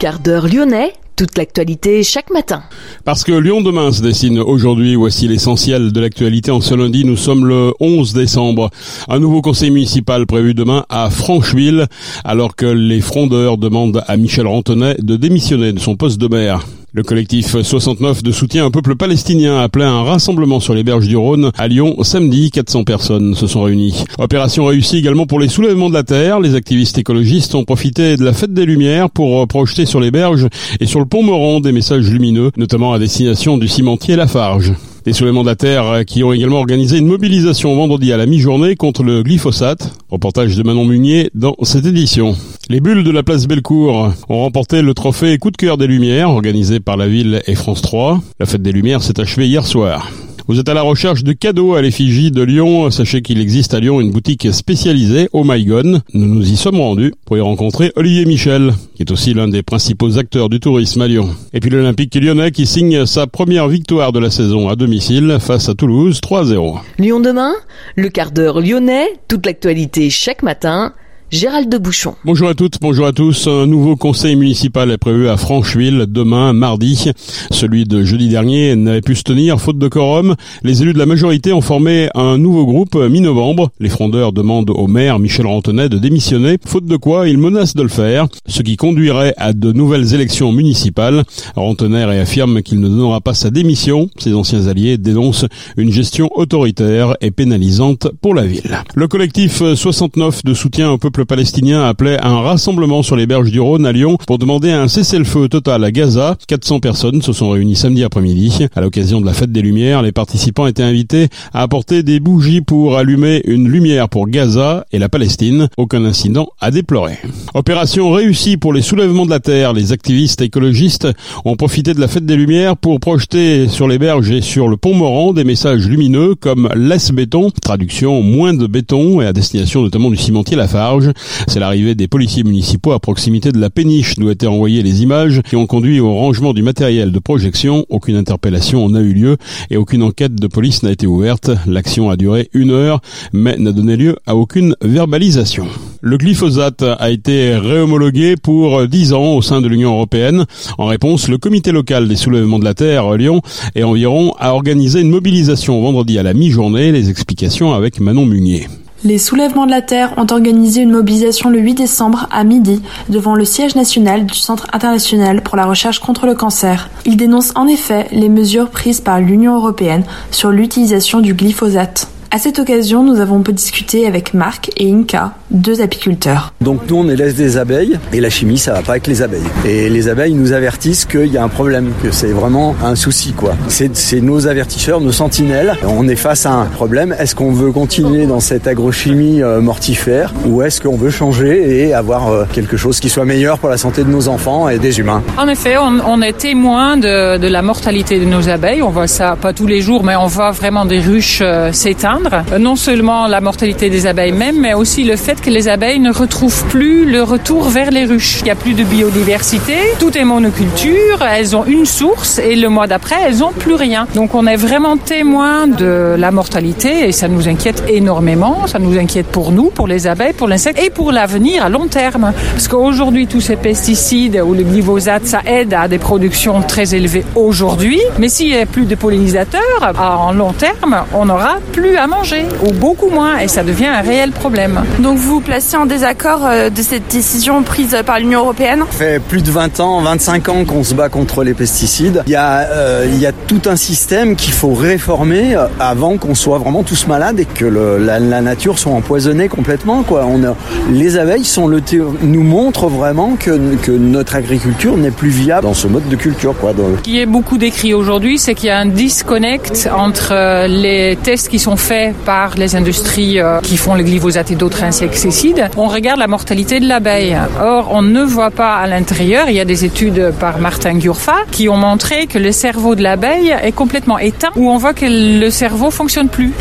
Quart d'heure lyonnais, toute l'actualité chaque matin. Parce que Lyon demain se dessine aujourd'hui, voici l'essentiel de l'actualité en ce lundi, nous sommes le 11 décembre. Un nouveau conseil municipal prévu demain à Francheville, alors que les frondeurs demandent à Michel Rantonnet de démissionner de son poste de maire. Le collectif 69 de soutien au peuple palestinien a appelé un rassemblement sur les berges du Rhône à Lyon samedi. 400 personnes se sont réunies. Opération réussie également pour les soulèvements de la terre. Les activistes écologistes ont profité de la fête des Lumières pour projeter sur les berges et sur le pont Moran des messages lumineux, notamment à destination du cimentier Lafarge. Des soulèvements de Terre qui ont également organisé une mobilisation vendredi à la mi-journée contre le glyphosate. Reportage de Manon Munier dans cette édition. Les bulles de la place Bellecour ont remporté le trophée Coup de cœur des Lumières organisé par la ville et France 3. La fête des Lumières s'est achevée hier soir. Vous êtes à la recherche de cadeaux à l'effigie de Lyon. Sachez qu'il existe à Lyon une boutique spécialisée, Oh My Gone. Nous nous y sommes rendus pour y rencontrer Olivier Michel, qui est aussi l'un des principaux acteurs du tourisme à Lyon. Et puis l'Olympique lyonnais qui signe sa première victoire de la saison à domicile face à Toulouse 3-0. Lyon demain, le quart d'heure lyonnais, toute l'actualité chaque matin Gérald de Bouchon. Bonjour à toutes, bonjour à tous. Un nouveau conseil municipal est prévu à Francheville demain, mardi. Celui de jeudi dernier n'avait pu se tenir, faute de quorum. Les élus de la majorité ont formé un nouveau groupe mi-novembre. Les frondeurs demandent au maire Michel Rantonnet de démissionner, faute de quoi il menace de le faire, ce qui conduirait à de nouvelles élections municipales. Rantonnet réaffirme qu'il ne donnera pas sa démission. Ses anciens alliés dénoncent une gestion autoritaire et pénalisante pour la ville. Le collectif 69 de soutien au peuple palestinien appelait à un rassemblement sur les berges du Rhône à Lyon pour demander un cessez-le-feu total à Gaza. 400 personnes se sont réunies samedi après-midi. À l'occasion de la fête des Lumières, les participants étaient invités à apporter des bougies pour allumer une lumière pour Gaza et la Palestine. Aucun incident à déplorer. Opération réussie pour les soulèvements de la terre. Les activistes écologistes ont profité de la fête des Lumières pour projeter sur les berges et sur le pont Moran des messages lumineux comme laisse béton, traduction moins de béton et à destination notamment du cimentier Lafarge. C'est l'arrivée des policiers municipaux à proximité de la péniche d'où étaient envoyées les images qui ont conduit au rangement du matériel de projection. Aucune interpellation n'a eu lieu et aucune enquête de police n'a été ouverte. L'action a duré une heure mais n'a donné lieu à aucune verbalisation. Le glyphosate a été réhomologué pour 10 ans au sein de l'Union européenne. En réponse, le comité local des soulèvements de la Terre, Lyon, et environ a organisé une mobilisation vendredi à la mi-journée. Les explications avec Manon Munier. Les soulèvements de la Terre ont organisé une mobilisation le 8 décembre à midi devant le siège national du Centre international pour la recherche contre le cancer. Ils dénoncent en effet les mesures prises par l'Union européenne sur l'utilisation du glyphosate. À cette occasion, nous avons peu discuté avec Marc et Inka, deux apiculteurs. Donc nous, on élève des abeilles et la chimie, ça va pas avec les abeilles. Et les abeilles nous avertissent qu'il y a un problème, que c'est vraiment un souci, quoi. C'est nos avertisseurs, nos sentinelles. On est face à un problème. Est-ce qu'on veut continuer dans cette agrochimie euh, mortifère ou est-ce qu'on veut changer et avoir euh, quelque chose qui soit meilleur pour la santé de nos enfants et des humains? En effet, on, on est témoin de, de, la mortalité de nos abeilles. On voit ça pas tous les jours, mais on voit vraiment des ruches euh, s'éteindre non seulement la mortalité des abeilles même, mais aussi le fait que les abeilles ne retrouvent plus le retour vers les ruches. Il n'y a plus de biodiversité, tout est monoculture, elles ont une source et le mois d'après, elles n'ont plus rien. Donc on est vraiment témoin de la mortalité et ça nous inquiète énormément. Ça nous inquiète pour nous, pour les abeilles, pour l'insecte et pour l'avenir à long terme. Parce qu'aujourd'hui, tous ces pesticides ou le glyphosate, ça aide à des productions très élevées aujourd'hui. Mais s'il n'y a plus de pollinisateurs, en long terme, on n'aura plus à manger, ou beaucoup moins, et ça devient un réel problème. Donc vous vous placez en désaccord de cette décision prise par l'Union européenne? Ça fait plus de 20 ans, 25 ans qu'on se bat contre les pesticides. Il y a, euh, il y a tout un système qu'il faut réformer avant qu'on soit vraiment tous malades et que le, la, la, nature soit empoisonnée complètement. Quoi. On a, les abeilles sont le nous montrent vraiment que, que notre agriculture n'est plus viable dans ce mode de culture. Quoi. Donc... Ce qui est beaucoup décrit aujourd'hui, c'est qu'il y a un disconnect entre les tests qui sont faits par les industries qui font le glyphosate et d'autres insecticides, on regarde la mortalité de l'abeille. Or, on ne voit pas à l'intérieur, il y a des études par Martin Gurfa qui ont montré que le cerveau de l'abeille est complètement éteint, où on voit que le cerveau fonctionne plus.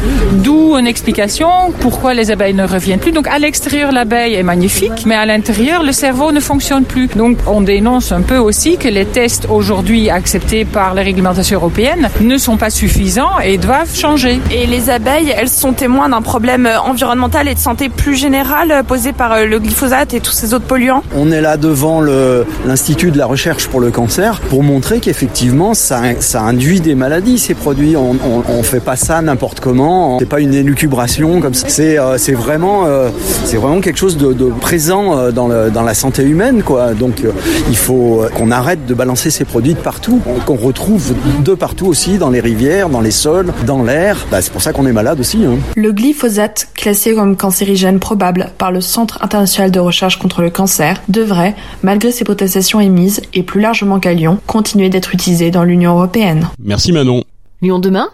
D'où une explication pourquoi les abeilles ne reviennent plus. Donc, à l'extérieur, l'abeille est magnifique, mais à l'intérieur, le cerveau ne fonctionne plus. Donc, on dénonce un peu aussi que les tests aujourd'hui acceptés par les réglementations européennes ne sont pas suffisants et doivent changer. Et les abeilles elles sont témoins d'un problème environnemental et de santé plus général posé par le glyphosate et tous ces autres polluants On est là devant l'Institut de la recherche pour le cancer pour montrer qu'effectivement ça, induit des maladies ces produits. On, on, fait pas ça n'importe comment. C'est pas une élucubration comme ça. C'est vraiment quelque chose de, présent dans, la santé humaine. Donc il faut qu'on arrête de balancer ces produits de partout, qu'on retrouve de partout aussi dans les rivières, dans les sols, dans l'air. Bah, c'est pour ça qu'on est malade aussi. Hein. Le glyphosate, classé comme cancérigène probable par le Centre international de recherche contre le cancer, devrait, malgré ses protestations émises et plus largement qu'à Lyon, continuer d'être utilisé dans l'Union européenne. Merci Manon. Lyon demain?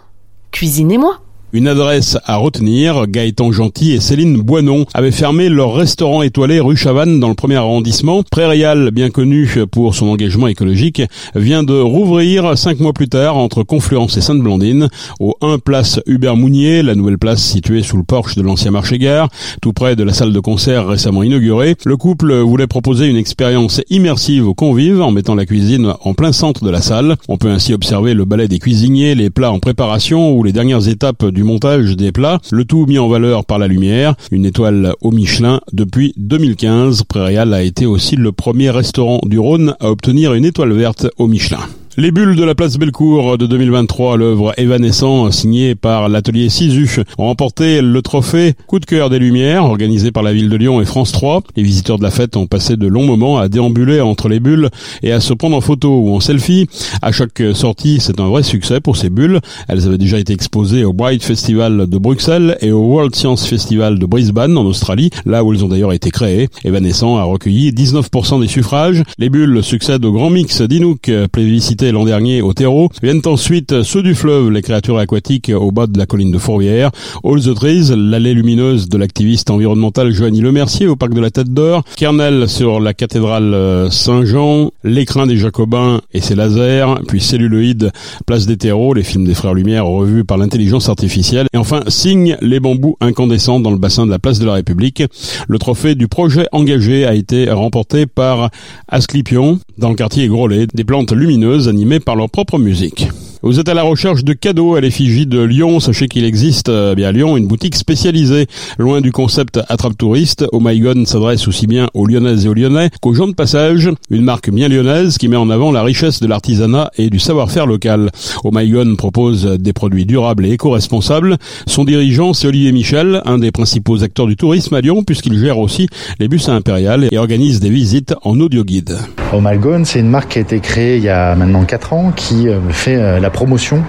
Cuisinez-moi une adresse à retenir, Gaëtan Gentil et Céline Boinon avaient fermé leur restaurant étoilé rue Chavannes dans le premier arrondissement. Prairial, bien connu pour son engagement écologique, vient de rouvrir cinq mois plus tard entre Confluence et Sainte-Blandine, au 1 place Hubert Mounier, la nouvelle place située sous le porche de l'ancien marché-gare, tout près de la salle de concert récemment inaugurée. Le couple voulait proposer une expérience immersive aux convives en mettant la cuisine en plein centre de la salle. On peut ainsi observer le balai des cuisiniers, les plats en préparation ou les dernières étapes du montage des plats, le tout mis en valeur par la lumière. Une étoile au Michelin depuis 2015. Prairial a été aussi le premier restaurant du Rhône à obtenir une étoile verte au Michelin. Les bulles de la place Bellecour de 2023, l'œuvre évanescent signée par l'atelier Sisu, ont remporté le trophée Coup de cœur des Lumières, organisé par la ville de Lyon et France 3. Les visiteurs de la fête ont passé de longs moments à déambuler entre les bulles et à se prendre en photo ou en selfie. À chaque sortie, c'est un vrai succès pour ces bulles. Elles avaient déjà été exposées au Bright Festival de Bruxelles et au World Science Festival de Brisbane en Australie, là où elles ont d'ailleurs été créées. Evanescent a recueilli 19% des suffrages. Les bulles succèdent au grand mix d'Inouk, plébiscité l'an dernier au terreau. Viennent ensuite ceux du fleuve, les créatures aquatiques au bas de la colline de Fourvière. All the Trees, l'allée lumineuse de l'activiste environnemental Joanny Lemercier au parc de la Tête d'Or. Kernel sur la cathédrale euh, Saint-Jean. L'écrin des Jacobins et ses lasers. Puis Celluloïde, place des terreaux, les films des Frères Lumière revus par l'intelligence artificielle. Et enfin, Signe les bambous incandescents dans le bassin de la place de la République. Le trophée du projet engagé a été remporté par Asclipion dans le quartier Grolet. Des plantes lumineuses animés par leur propre musique. Vous êtes à la recherche de cadeaux à l'effigie de Lyon. Sachez qu'il existe euh, bien à Lyon une boutique spécialisée. Loin du concept attrape touriste, Oh s'adresse aussi bien aux Lyonnaises et aux Lyonnais qu'aux gens de passage. Une marque bien lyonnaise qui met en avant la richesse de l'artisanat et du savoir-faire local. Oh propose des produits durables et éco-responsables. Son dirigeant, c'est Olivier Michel, un des principaux acteurs du tourisme à Lyon puisqu'il gère aussi les bus à Impérial et organise des visites en audio guide. God, c'est une marque qui a été créée il y a maintenant 4 ans qui euh, fait euh, la promotion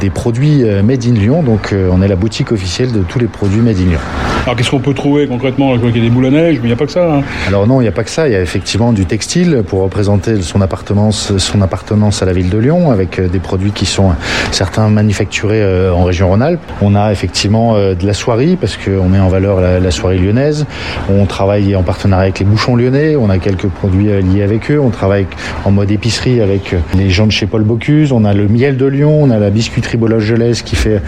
des produits euh, Made in Lyon. Donc on est la boutique officielle de tous les produits Made in Lyon. Alors qu'est-ce qu'on peut trouver concrètement Je qu'il y a des boules à neige, mais il n'y a pas que ça. Hein. Alors non, il n'y a pas que ça. Il y a effectivement du textile pour représenter son appartenance, son appartenance à la ville de Lyon, avec euh, des produits qui sont certains manufacturés en région Rhône-Alpes. On a effectivement de la soierie parce qu'on met en valeur la, soirée lyonnaise. On travaille en partenariat avec les bouchons lyonnais. On a quelques produits liés avec eux. On travaille en mode épicerie avec les gens de chez Paul Bocuse. On a le miel de Lyon, on a la biscuiterie Bologe-Gelès qui fait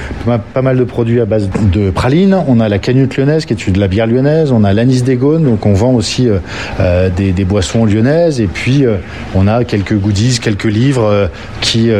pas mal de produits à base de pralines, on a la canute lyonnaise qui est de la bière lyonnaise, on a l'anis des Gaunes, donc on vend aussi euh, euh, des, boissons lyonnaises, et puis euh, on a quelques goodies, quelques livres qui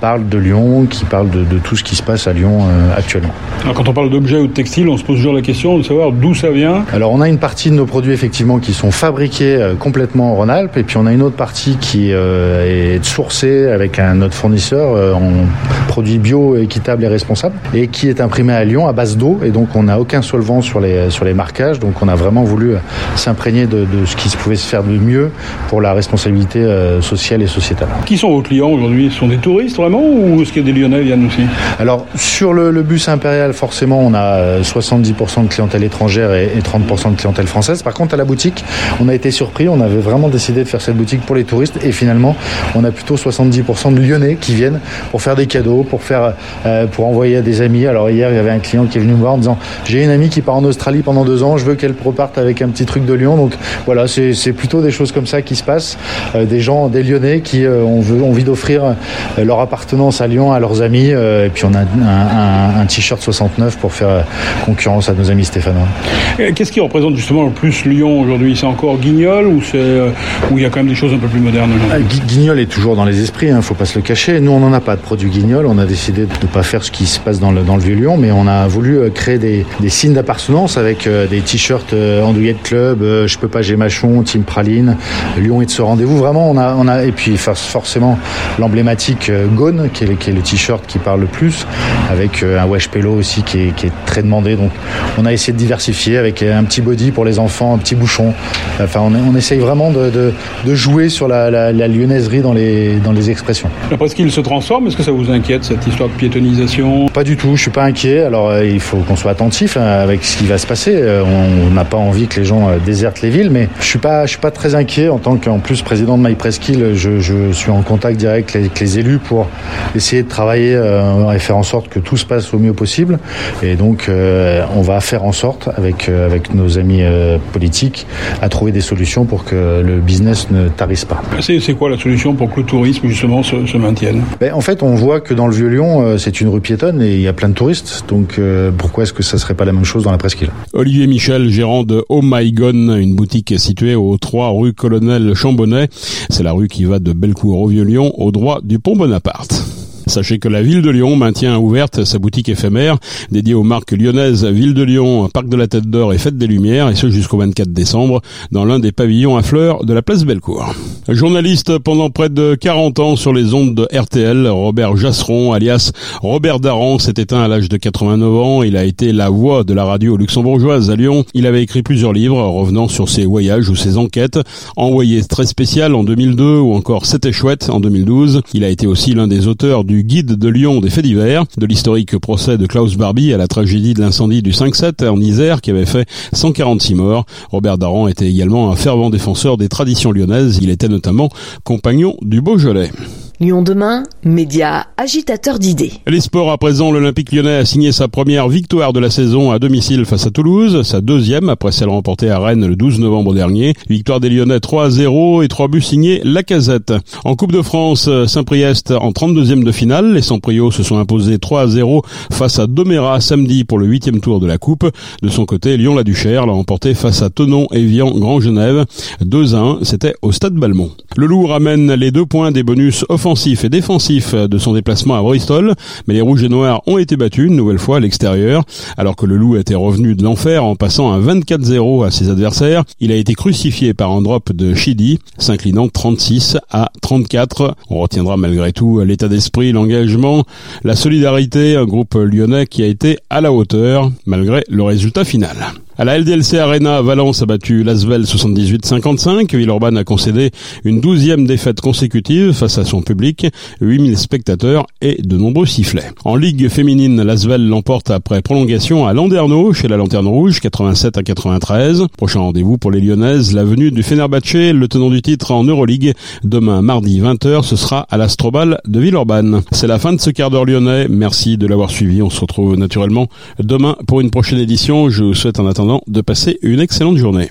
parlent de Lyon, qui parlent de, tout ce qui se passe à Lyon actuellement. Alors quand on parle d'objets ou de textiles, on se pose toujours la question de savoir d'où ça vient. Alors on a une partie de nos produits effectivement qui sont fabriqués complètement en Rhône-Alpes, et puis on a une autre partie qui est sourcée avec un autre fournisseur en produits bio, équitables et responsables, et qui est imprimé à Lyon à base d'eau. Et donc on n'a aucun solvant sur les, sur les marquages. Donc on a vraiment voulu s'imprégner de, ce qui se pouvait se faire de mieux pour la responsabilité euh, sociale et sociétale. Qui sont vos clients aujourd'hui? Ce sont des touristes vraiment ou est-ce qu'il y a des Lyonnais viennent aussi? Alors sur le, bus impérial, forcément, on a 70% euh, de clientèle étrangère et, 30% de clientèle française. Par contre, à la boutique, on a été surpris. On avait vraiment décidé de faire cette boutique pour les touristes et finalement, on a plutôt 70% de Lyonnais qui viennent pour faire des cadeaux, pour faire, euh, pour envoyer à des amis. Alors hier, il y avait un client qui est venu me voir en disant j'ai une amie qui part pars en Australie pendant deux ans, je veux qu'elle reparte avec un petit truc de Lyon. Donc voilà, c'est plutôt des choses comme ça qui se passent. Euh, des gens, des Lyonnais qui ont, envie d'offrir leur appartenance à Lyon à leurs amis. et puis on a un, un t-shirt 69 pour faire concurrence à nos amis stéphanois. Qu'est-ce qui représente justement le plus Lyon aujourd'hui? C'est encore Guignol ou c'est où il y a quand même des choses un peu plus modernes Guignol est toujours dans les esprits, il hein, ne faut pas se le cacher. Nous, on n'en a pas de produit Guignol. On a décidé de ne pas faire ce qui se passe dans le, dans le Vieux-Lyon, mais on a voulu euh, créer des, des signes d'appartenance avec euh, des t-shirts euh, Andouillette Club, Je peux pas, j'ai machon, Team Praline, Lyon est de ce rendez-vous. Vraiment, on a, on a, et puis forcément l'emblématique Gone, qui est, qui est le t-shirt qui parle le plus, avec un Wesh Pello aussi qui est, qui est très demandé. Donc, on a essayé de diversifier avec un petit body pour les enfants, un petit bouchon. Enfin, on, on essaye vraiment de, de, de jouer sur la, la, la lyonnaiserie dans les, dans les expressions. Après ce qu'il se transforme, est-ce que ça vous inquiète cette histoire de piétonisation Pas du tout, je suis pas inquiet. Alors euh, il faut qu'on soit attentif hein, avec ce qui va se passer. Euh, on n'a pas envie que les gens euh, désertent les villes, mais je suis pas, je suis pas très inquiet en tant qu'en plus président de MyPresqu'île. Je, je suis en contact direct avec les élus pour essayer de travailler et faire en sorte que tout se passe au mieux possible. Et donc on va faire en sorte avec avec nos amis politiques à trouver des solutions pour que le business ne tarisse pas. C'est quoi la solution pour que le tourisme justement se, se maintienne? Ben, En fait, on voit que dans le Vieux-Lyon, euh, c'est une rue piétonne et il y a plein de touristes. Donc euh, pourquoi est-ce que ça serait pas la même chose dans la Olivier Michel, gérant de Oh My une boutique située au 3 rue Colonel Chambonnet. C'est la rue qui va de Bellecour au Vieux-Lyon au droit du pont Bonaparte. Sachez que la ville de Lyon maintient ouverte sa boutique éphémère dédiée aux marques lyonnaises Ville de Lyon, Parc de la Tête d'Or et Fête des Lumières, et ce jusqu'au 24 décembre, dans l'un des pavillons à fleurs de la place Bellecour. Journaliste pendant près de 40 ans sur les ondes de RTL, Robert Jasseron, alias Robert Daran, s'est éteint à l'âge de 89 ans. Il a été la voix de la radio luxembourgeoise à Lyon. Il avait écrit plusieurs livres revenant sur ses voyages ou ses enquêtes. Envoyé très spécial en 2002 ou encore C'était chouette en 2012. Il a été aussi l'un des auteurs du guide de Lyon des faits divers, de l'historique procès de Klaus Barbie à la tragédie de l'incendie du 5-7 en Isère qui avait fait 146 morts. Robert Daran était également un fervent défenseur des traditions lyonnaises. Il était notamment compagnon du Beaujolais. Lyon demain, média agitateur d'idées. Les sports à présent, l'Olympique lyonnais a signé sa première victoire de la saison à domicile face à Toulouse, sa deuxième après celle remportée à Rennes le 12 novembre dernier. Victoire des Lyonnais 3 à 0 et 3 buts signés Lacazette. En Coupe de France, Saint-Priest en 32e de finale, les Saint-Priot se sont imposés 3 à 0 face à Doméra samedi pour le huitième tour de la Coupe. De son côté, Lyon-la-Duchère l'a remporté face à Tenon, Evian, Grand Genève. 2 à 1, c'était au Stade Balmont. Le Loup ramène les deux points des bonus offensifs offensif et défensif de son déplacement à Bristol, mais les Rouges et Noirs ont été battus une nouvelle fois à l'extérieur, alors que le Loup était revenu de l'enfer en passant un 24-0 à ses adversaires. Il a été crucifié par un drop de Chidi, s'inclinant 36 à 34. On retiendra malgré tout l'état d'esprit, l'engagement, la solidarité, un groupe lyonnais qui a été à la hauteur, malgré le résultat final. À la LDLC Arena, Valence a battu Lasvel 78-55. Villeurbanne a concédé une douzième défaite consécutive face à son public, 8000 spectateurs et de nombreux sifflets. En Ligue féminine, Lasvel l'emporte après prolongation à Landerneau chez la Lanterne Rouge, 87 à 93. Prochain rendez-vous pour les Lyonnaises, la venue du Fenerbahce, le tenant du titre en Euroleague. Demain, mardi 20h, ce sera à l'Astrobal de Villeurbanne. C'est la fin de ce quart d'heure lyonnais. Merci de l'avoir suivi. On se retrouve naturellement demain pour une prochaine édition. Je vous souhaite en de passer une excellente journée.